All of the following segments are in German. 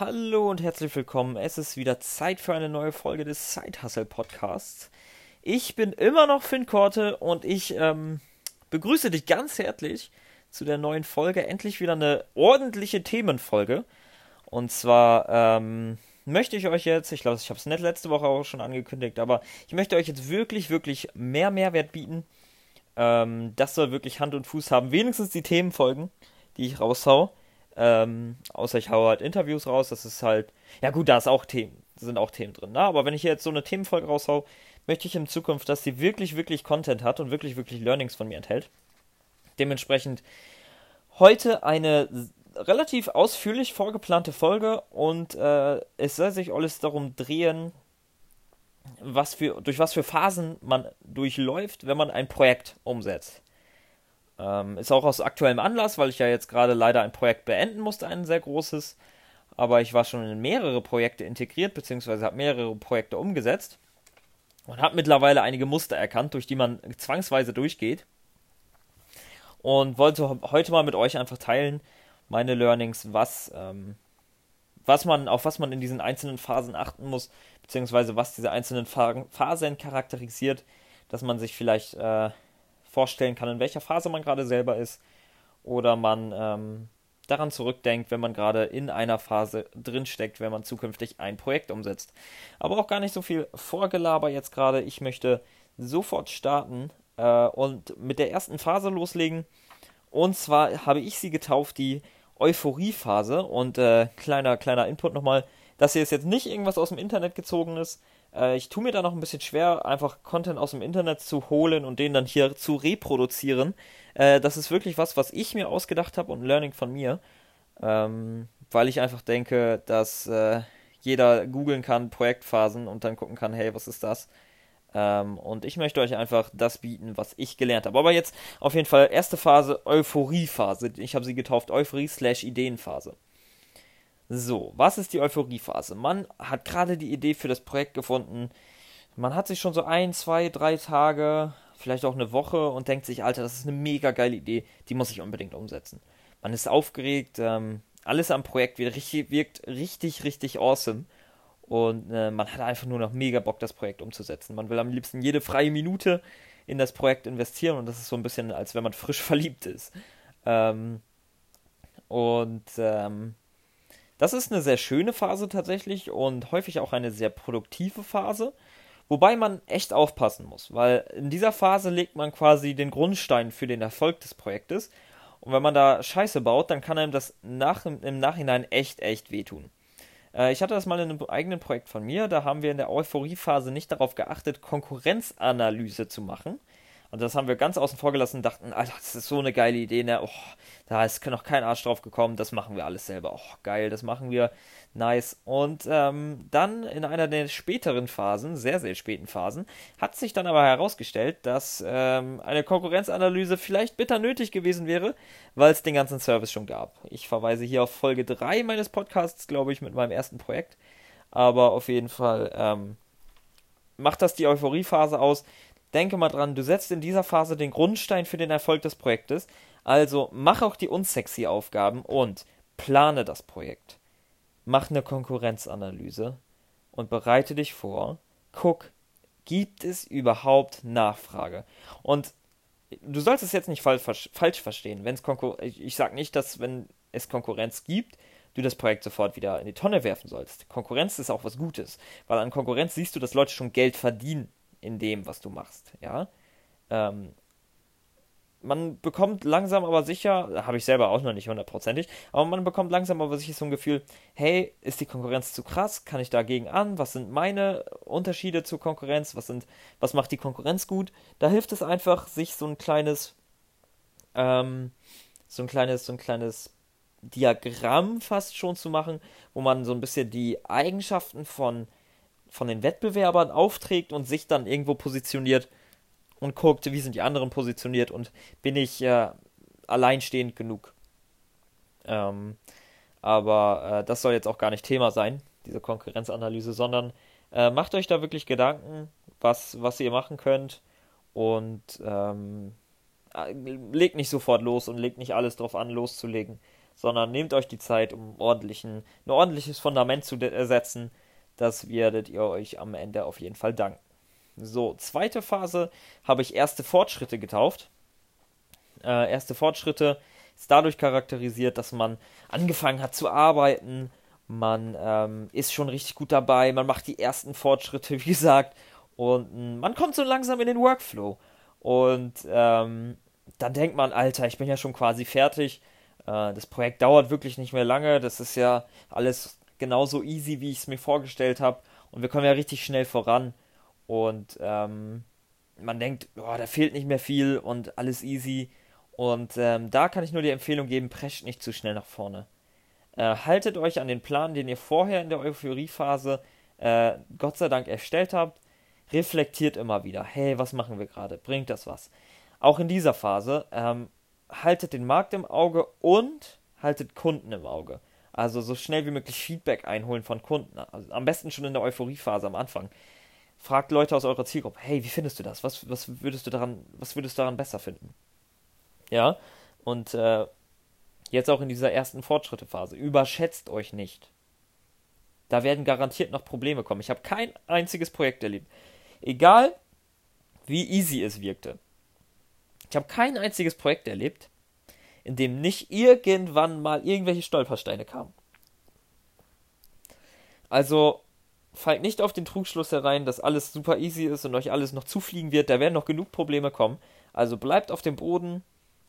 Hallo und herzlich willkommen. Es ist wieder Zeit für eine neue Folge des Side Hustle Podcasts. Ich bin immer noch Finn Korte und ich ähm, begrüße dich ganz herzlich zu der neuen Folge. Endlich wieder eine ordentliche Themenfolge. Und zwar ähm, möchte ich euch jetzt, ich glaube, ich habe es nicht letzte Woche auch schon angekündigt, aber ich möchte euch jetzt wirklich, wirklich mehr Mehrwert bieten. Ähm, das soll wirklich Hand und Fuß haben. Wenigstens die Themenfolgen, die ich raushau. Ähm, außer ich haue halt Interviews raus, das ist halt, ja gut, da ist auch Themen, sind auch Themen drin, ne? aber wenn ich jetzt so eine Themenfolge raushau, möchte ich in Zukunft, dass sie wirklich, wirklich Content hat und wirklich, wirklich Learnings von mir enthält. Dementsprechend heute eine relativ ausführlich vorgeplante Folge und äh, es soll sich alles darum drehen, was für, durch was für Phasen man durchläuft, wenn man ein Projekt umsetzt. Ähm, ist auch aus aktuellem Anlass, weil ich ja jetzt gerade leider ein Projekt beenden musste, ein sehr großes. Aber ich war schon in mehrere Projekte integriert, beziehungsweise habe mehrere Projekte umgesetzt und habe mittlerweile einige Muster erkannt, durch die man zwangsweise durchgeht. Und wollte heute mal mit euch einfach teilen, meine Learnings, was, ähm, was man, auf was man in diesen einzelnen Phasen achten muss, beziehungsweise was diese einzelnen Phasen charakterisiert, dass man sich vielleicht äh, vorstellen kann, in welcher Phase man gerade selber ist, oder man ähm, daran zurückdenkt, wenn man gerade in einer Phase drinsteckt, wenn man zukünftig ein Projekt umsetzt. Aber auch gar nicht so viel Vorgelaber jetzt gerade. Ich möchte sofort starten äh, und mit der ersten Phase loslegen. Und zwar habe ich sie getauft, die Euphoriephase. Und äh, kleiner, kleiner Input nochmal. Das hier ist jetzt nicht irgendwas aus dem Internet gezogen ist. Äh, ich tue mir da noch ein bisschen schwer, einfach Content aus dem Internet zu holen und den dann hier zu reproduzieren. Äh, das ist wirklich was, was ich mir ausgedacht habe und ein Learning von mir. Ähm, weil ich einfach denke, dass äh, jeder googeln kann, Projektphasen und dann gucken kann, hey, was ist das? Ähm, und ich möchte euch einfach das bieten, was ich gelernt habe. Aber jetzt auf jeden Fall erste Phase, Euphoriephase. Ich habe sie getauft, Euphorie slash Ideenphase. So, was ist die Euphoriephase? Man hat gerade die Idee für das Projekt gefunden. Man hat sich schon so ein, zwei, drei Tage, vielleicht auch eine Woche und denkt sich, Alter, das ist eine mega geile Idee, die muss ich unbedingt umsetzen. Man ist aufgeregt, ähm, alles am Projekt wird wirkt richtig, richtig awesome. Und äh, man hat einfach nur noch mega Bock, das Projekt umzusetzen. Man will am liebsten jede freie Minute in das Projekt investieren und das ist so ein bisschen, als wenn man frisch verliebt ist. Ähm, und ähm, das ist eine sehr schöne Phase tatsächlich und häufig auch eine sehr produktive Phase. Wobei man echt aufpassen muss, weil in dieser Phase legt man quasi den Grundstein für den Erfolg des Projektes. Und wenn man da Scheiße baut, dann kann einem das nach, im Nachhinein echt, echt wehtun. Äh, ich hatte das mal in einem eigenen Projekt von mir. Da haben wir in der Euphoriephase nicht darauf geachtet, Konkurrenzanalyse zu machen. Und das haben wir ganz außen vor gelassen und dachten, Alter, das ist so eine geile Idee, ne? Oh, da ist noch kein Arsch drauf gekommen, das machen wir alles selber. Oh, geil, das machen wir. Nice. Und ähm, dann in einer der späteren Phasen, sehr, sehr späten Phasen, hat sich dann aber herausgestellt, dass ähm, eine Konkurrenzanalyse vielleicht bitter nötig gewesen wäre, weil es den ganzen Service schon gab. Ich verweise hier auf Folge 3 meines Podcasts, glaube ich, mit meinem ersten Projekt. Aber auf jeden Fall ähm, macht das die Euphoriephase aus denke mal dran, du setzt in dieser Phase den Grundstein für den Erfolg des Projektes. Also mach auch die unsexy Aufgaben und plane das Projekt. Mach eine Konkurrenzanalyse und bereite dich vor. Guck, gibt es überhaupt Nachfrage? Und du sollst es jetzt nicht falsch, verstehen. Wenn's ich sage nicht, dass wenn es Konkurrenz gibt, du das Projekt sofort wieder in die Tonne werfen sollst. Konkurrenz ist auch was Gutes, weil an Konkurrenz siehst du, dass Leute schon Geld verdienen in dem, was du machst, ja. Ähm, man bekommt langsam aber sicher, habe ich selber auch noch nicht hundertprozentig, aber man bekommt langsam aber sicher so ein Gefühl, hey, ist die Konkurrenz zu krass? Kann ich dagegen an? Was sind meine Unterschiede zur Konkurrenz? Was sind, was macht die Konkurrenz gut? Da hilft es einfach, sich so ein kleines, ähm, so ein kleines, so ein kleines Diagramm fast schon zu machen, wo man so ein bisschen die Eigenschaften von von den Wettbewerbern aufträgt und sich dann irgendwo positioniert und guckt, wie sind die anderen positioniert und bin ich äh, alleinstehend genug. Ähm, aber äh, das soll jetzt auch gar nicht Thema sein, diese Konkurrenzanalyse, sondern äh, macht euch da wirklich Gedanken, was, was ihr machen könnt und ähm, äh, legt nicht sofort los und legt nicht alles drauf an, loszulegen, sondern nehmt euch die Zeit, um ordentlichen, ein ordentliches Fundament zu setzen. Das werdet ihr euch am Ende auf jeden Fall danken. So, zweite Phase habe ich erste Fortschritte getauft. Äh, erste Fortschritte ist dadurch charakterisiert, dass man angefangen hat zu arbeiten, man ähm, ist schon richtig gut dabei, man macht die ersten Fortschritte, wie gesagt, und man kommt so langsam in den Workflow. Und ähm, dann denkt man, Alter, ich bin ja schon quasi fertig. Äh, das Projekt dauert wirklich nicht mehr lange. Das ist ja alles genauso easy, wie ich es mir vorgestellt habe. Und wir kommen ja richtig schnell voran. Und ähm, man denkt, oh, da fehlt nicht mehr viel und alles easy. Und ähm, da kann ich nur die Empfehlung geben, prescht nicht zu schnell nach vorne. Äh, haltet euch an den Plan, den ihr vorher in der Euphoriephase äh, Gott sei Dank erstellt habt. Reflektiert immer wieder. Hey, was machen wir gerade? Bringt das was? Auch in dieser Phase ähm, haltet den Markt im Auge und haltet Kunden im Auge. Also so schnell wie möglich Feedback einholen von Kunden. Also am besten schon in der Euphoriephase am Anfang. Fragt Leute aus eurer Zielgruppe, hey, wie findest du das? Was, was würdest du daran, was würdest du daran besser finden? Ja, und äh, jetzt auch in dieser ersten Fortschrittephase. Überschätzt euch nicht. Da werden garantiert noch Probleme kommen. Ich habe kein einziges Projekt erlebt. Egal, wie easy es wirkte. Ich habe kein einziges Projekt erlebt, in dem nicht irgendwann mal irgendwelche Stolpersteine kamen. Also fallt nicht auf den Trugschluss herein, dass alles super easy ist und euch alles noch zufliegen wird. Da werden noch genug Probleme kommen. Also bleibt auf dem Boden,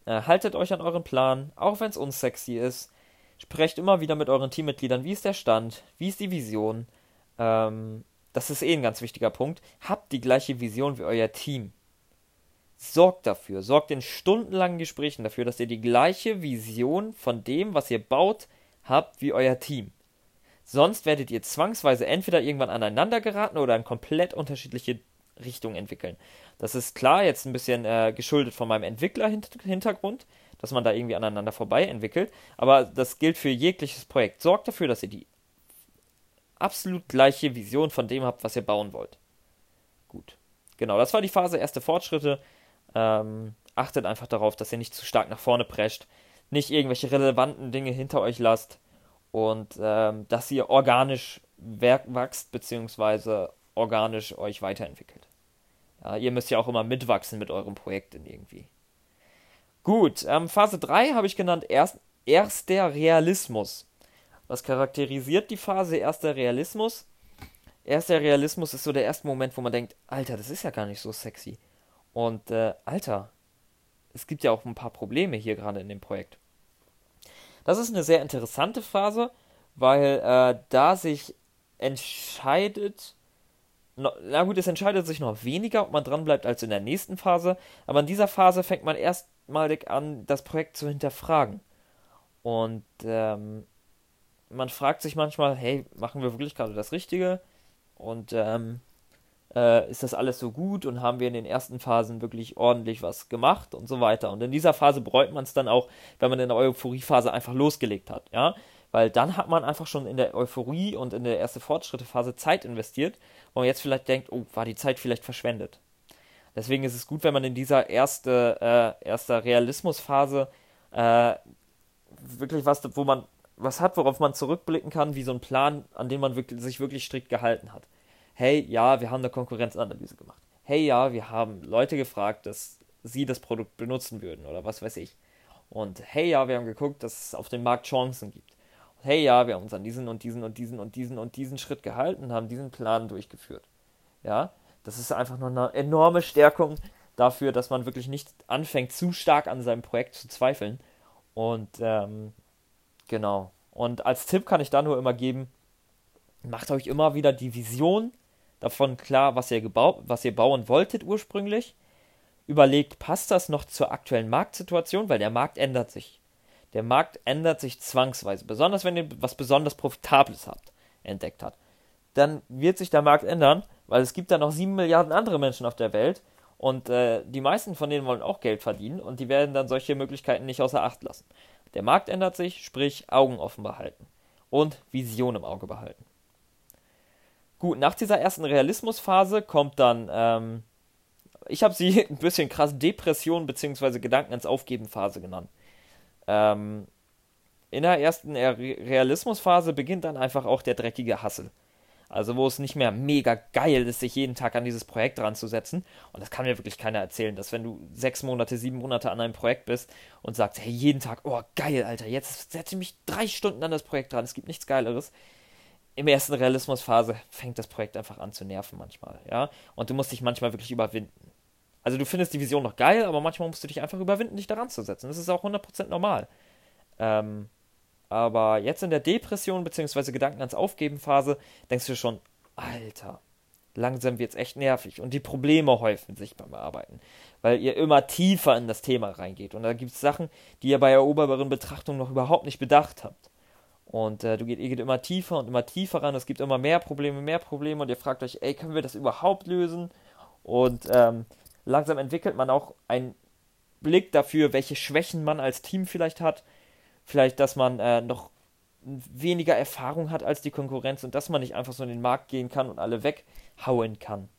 äh, haltet euch an euren Plan, auch wenn es unsexy ist. Sprecht immer wieder mit euren Teammitgliedern, wie ist der Stand, wie ist die Vision. Ähm, das ist eh ein ganz wichtiger Punkt. Habt die gleiche Vision wie euer Team sorgt dafür, sorgt in stundenlangen Gesprächen dafür, dass ihr die gleiche Vision von dem, was ihr baut, habt wie euer Team. Sonst werdet ihr zwangsweise entweder irgendwann aneinander geraten oder in komplett unterschiedliche Richtungen entwickeln. Das ist klar jetzt ein bisschen äh, geschuldet von meinem Entwicklerhintergrund, dass man da irgendwie aneinander vorbei entwickelt, aber das gilt für jegliches Projekt. Sorgt dafür, dass ihr die absolut gleiche Vision von dem habt, was ihr bauen wollt. Gut. Genau, das war die Phase erste Fortschritte. Ähm, achtet einfach darauf, dass ihr nicht zu stark nach vorne prescht, nicht irgendwelche relevanten Dinge hinter euch lasst und ähm, dass ihr organisch wachst bzw. organisch euch weiterentwickelt. Ja, ihr müsst ja auch immer mitwachsen mit eurem Projekt irgendwie. Gut, ähm, Phase 3 habe ich genannt erst, erster Realismus. Was charakterisiert die Phase erster Realismus? Erster Realismus ist so der erste Moment, wo man denkt, Alter, das ist ja gar nicht so sexy. Und äh, Alter, es gibt ja auch ein paar Probleme hier gerade in dem Projekt. Das ist eine sehr interessante Phase, weil äh, da sich entscheidet, no, na gut, es entscheidet sich noch weniger, ob man dran bleibt als in der nächsten Phase, aber in dieser Phase fängt man erstmalig an, das Projekt zu hinterfragen. Und ähm, man fragt sich manchmal, hey, machen wir wirklich gerade das Richtige? Und ähm, äh, ist das alles so gut und haben wir in den ersten Phasen wirklich ordentlich was gemacht und so weiter. Und in dieser Phase bereut man es dann auch, wenn man in der Euphoriephase einfach losgelegt hat, ja. Weil dann hat man einfach schon in der Euphorie und in der ersten Fortschrittephase Zeit investiert, wo man jetzt vielleicht denkt, oh, war die Zeit vielleicht verschwendet. Deswegen ist es gut, wenn man in dieser erste, äh, erster Realismusphase äh, wirklich was, wo man was hat, worauf man zurückblicken kann, wie so ein Plan, an den man wirklich, sich wirklich strikt gehalten hat hey, ja, wir haben eine Konkurrenzanalyse gemacht. Hey, ja, wir haben Leute gefragt, dass sie das Produkt benutzen würden oder was weiß ich. Und hey, ja, wir haben geguckt, dass es auf dem Markt Chancen gibt. Und hey, ja, wir haben uns an diesen und diesen und diesen und diesen und diesen Schritt gehalten und haben diesen Plan durchgeführt. Ja, das ist einfach nur eine enorme Stärkung dafür, dass man wirklich nicht anfängt, zu stark an seinem Projekt zu zweifeln. Und ähm, genau. Und als Tipp kann ich da nur immer geben, macht euch immer wieder die Vision davon klar, was ihr, gebaut, was ihr bauen wolltet ursprünglich. Überlegt, passt das noch zur aktuellen Marktsituation, weil der Markt ändert sich. Der Markt ändert sich zwangsweise, besonders wenn ihr was besonders Profitables habt, entdeckt habt. Dann wird sich der Markt ändern, weil es gibt da noch sieben Milliarden andere Menschen auf der Welt und äh, die meisten von denen wollen auch Geld verdienen und die werden dann solche Möglichkeiten nicht außer Acht lassen. Der Markt ändert sich, sprich Augen offen behalten und Vision im Auge behalten. Gut, nach dieser ersten Realismusphase kommt dann, ähm, ich habe sie ein bisschen krass Depression bzw. Gedanken ins Aufgeben Phase genannt. Ähm, in der ersten Realismusphase beginnt dann einfach auch der dreckige Hassel. Also wo es nicht mehr mega geil ist, sich jeden Tag an dieses Projekt dran zu setzen. Und das kann mir wirklich keiner erzählen, dass wenn du sechs Monate, sieben Monate an einem Projekt bist und sagst, hey, jeden Tag, oh geil, Alter, jetzt setze ich mich drei Stunden an das Projekt dran, es gibt nichts Geileres. Im ersten Realismusphase fängt das Projekt einfach an zu nerven manchmal, ja. Und du musst dich manchmal wirklich überwinden. Also du findest die Vision noch geil, aber manchmal musst du dich einfach überwinden, dich daran zu setzen. Das ist auch 100% normal. Ähm, aber jetzt in der Depression bzw. Gedanken ans Aufgeben Phase denkst du schon, Alter, langsam wird es echt nervig und die Probleme häufen sich beim Arbeiten, weil ihr immer tiefer in das Thema reingeht und da gibt es Sachen, die ihr bei erobereren Betrachtung noch überhaupt nicht bedacht habt. Und äh, du geht, ihr geht immer tiefer und immer tiefer ran, es gibt immer mehr Probleme, mehr Probleme und ihr fragt euch, ey, können wir das überhaupt lösen? Und ähm, langsam entwickelt man auch einen Blick dafür, welche Schwächen man als Team vielleicht hat, vielleicht, dass man äh, noch weniger Erfahrung hat als die Konkurrenz und dass man nicht einfach so in den Markt gehen kann und alle weghauen kann.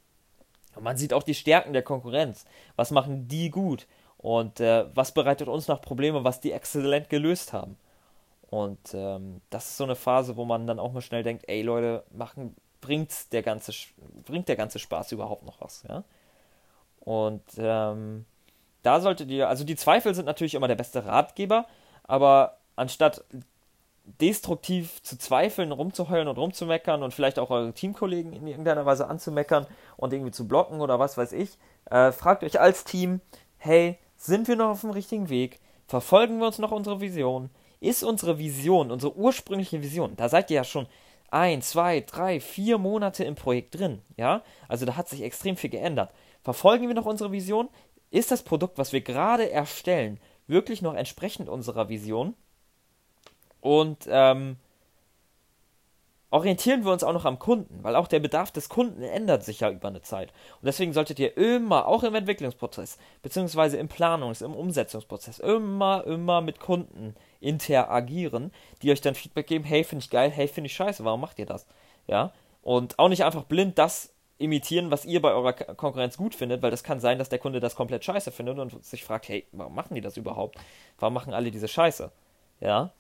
Und man sieht auch die Stärken der Konkurrenz. Was machen die gut? Und äh, was bereitet uns noch Probleme, was die exzellent gelöst haben? Und ähm, das ist so eine Phase, wo man dann auch mal schnell denkt, ey Leute, machen, bringt's der ganze, bringt der ganze Spaß überhaupt noch was, ja? Und ähm, da solltet ihr, also die Zweifel sind natürlich immer der beste Ratgeber, aber anstatt destruktiv zu zweifeln, rumzuheulen und rumzumeckern und vielleicht auch eure Teamkollegen in irgendeiner Weise anzumeckern und irgendwie zu blocken oder was weiß ich, äh, fragt euch als Team, hey, sind wir noch auf dem richtigen Weg? Verfolgen wir uns noch unsere Vision? Ist unsere Vision, unsere ursprüngliche Vision, da seid ihr ja schon ein, zwei, drei, vier Monate im Projekt drin, ja? Also da hat sich extrem viel geändert. Verfolgen wir noch unsere Vision? Ist das Produkt, was wir gerade erstellen, wirklich noch entsprechend unserer Vision. Und ähm, orientieren wir uns auch noch am Kunden, weil auch der Bedarf des Kunden ändert sich ja über eine Zeit. Und deswegen solltet ihr immer, auch im Entwicklungsprozess, beziehungsweise im Planungs-, im Umsetzungsprozess, immer, immer mit Kunden interagieren, die euch dann Feedback geben, hey, finde ich geil, hey, finde ich scheiße, warum macht ihr das? Ja. Und auch nicht einfach blind das imitieren, was ihr bei eurer Konkurrenz gut findet, weil das kann sein, dass der Kunde das komplett scheiße findet und sich fragt, hey, warum machen die das überhaupt? Warum machen alle diese Scheiße? Ja.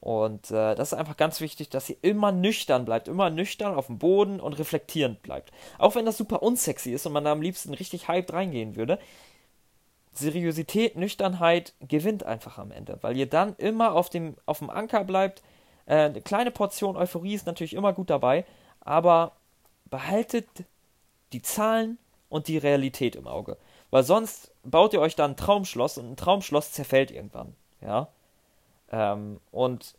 Und äh, das ist einfach ganz wichtig, dass ihr immer nüchtern bleibt, immer nüchtern auf dem Boden und reflektierend bleibt. Auch wenn das super unsexy ist und man da am liebsten richtig hyped reingehen würde. Seriosität, Nüchternheit gewinnt einfach am Ende, weil ihr dann immer auf dem, auf dem Anker bleibt. Äh, eine kleine Portion Euphorie ist natürlich immer gut dabei, aber behaltet die Zahlen und die Realität im Auge. Weil sonst baut ihr euch da ein Traumschloss und ein Traumschloss zerfällt irgendwann. Ja. Ähm, und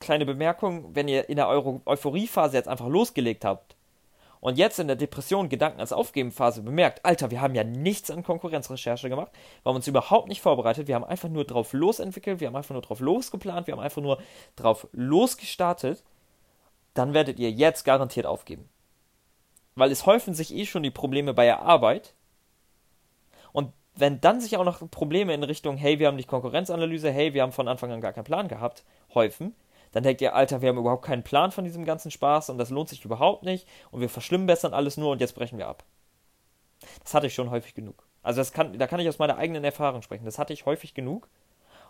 kleine Bemerkung, wenn ihr in der Euro Euphoriephase jetzt einfach losgelegt habt und jetzt in der Depression Gedanken als Aufgebenphase bemerkt, Alter, wir haben ja nichts an Konkurrenzrecherche gemacht, wir haben uns überhaupt nicht vorbereitet, wir haben einfach nur drauf losentwickelt, wir haben einfach nur drauf losgeplant, wir haben einfach nur drauf losgestartet, dann werdet ihr jetzt garantiert aufgeben. Weil es häufen sich eh schon die Probleme bei der Arbeit. Und wenn dann sich auch noch Probleme in Richtung, hey, wir haben nicht Konkurrenzanalyse, hey, wir haben von Anfang an gar keinen Plan gehabt, häufen, dann denkt ihr, Alter, wir haben überhaupt keinen Plan von diesem ganzen Spaß und das lohnt sich überhaupt nicht und wir verschlimmbessern alles nur und jetzt brechen wir ab. Das hatte ich schon häufig genug. Also das kann, da kann ich aus meiner eigenen Erfahrung sprechen. Das hatte ich häufig genug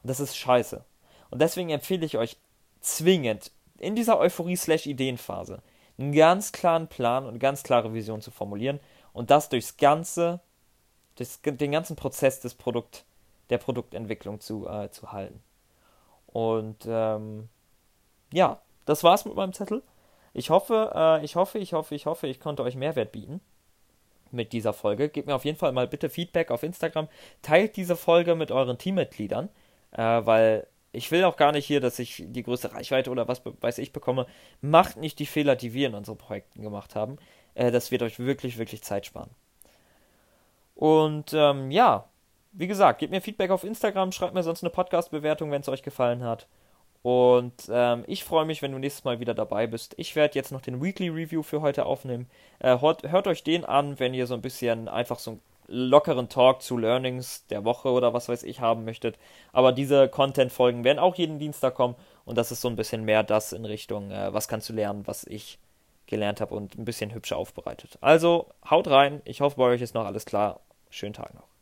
und das ist scheiße. Und deswegen empfehle ich euch zwingend in dieser Euphorie-Ideenphase einen ganz klaren Plan und eine ganz klare Vision zu formulieren und das durchs ganze, durch den ganzen Prozess des Produkt, der Produktentwicklung zu, äh, zu halten. Und ähm, ja, das war's mit meinem Zettel. Ich hoffe, äh, ich hoffe, ich hoffe, ich hoffe, ich konnte euch Mehrwert bieten mit dieser Folge. Gebt mir auf jeden Fall mal bitte Feedback auf Instagram. Teilt diese Folge mit euren Teammitgliedern, äh, weil ich will auch gar nicht hier, dass ich die größte Reichweite oder was weiß ich bekomme. Macht nicht die Fehler, die wir in unseren Projekten gemacht haben. Äh, das wird euch wirklich, wirklich Zeit sparen. Und ähm, ja, wie gesagt, gebt mir Feedback auf Instagram, schreibt mir sonst eine Podcast-Bewertung, wenn es euch gefallen hat. Und ähm, ich freue mich, wenn du nächstes Mal wieder dabei bist. Ich werde jetzt noch den Weekly Review für heute aufnehmen. Äh, hört, hört, euch den an, wenn ihr so ein bisschen einfach so ein lockeren Talk zu Learnings der Woche oder was weiß ich haben möchtet. Aber diese Content-Folgen werden auch jeden Dienstag kommen und das ist so ein bisschen mehr das in Richtung, äh, was kannst du lernen, was ich gelernt habe und ein bisschen hübscher aufbereitet. Also haut rein, ich hoffe, bei euch ist noch alles klar. Schönen Tag noch.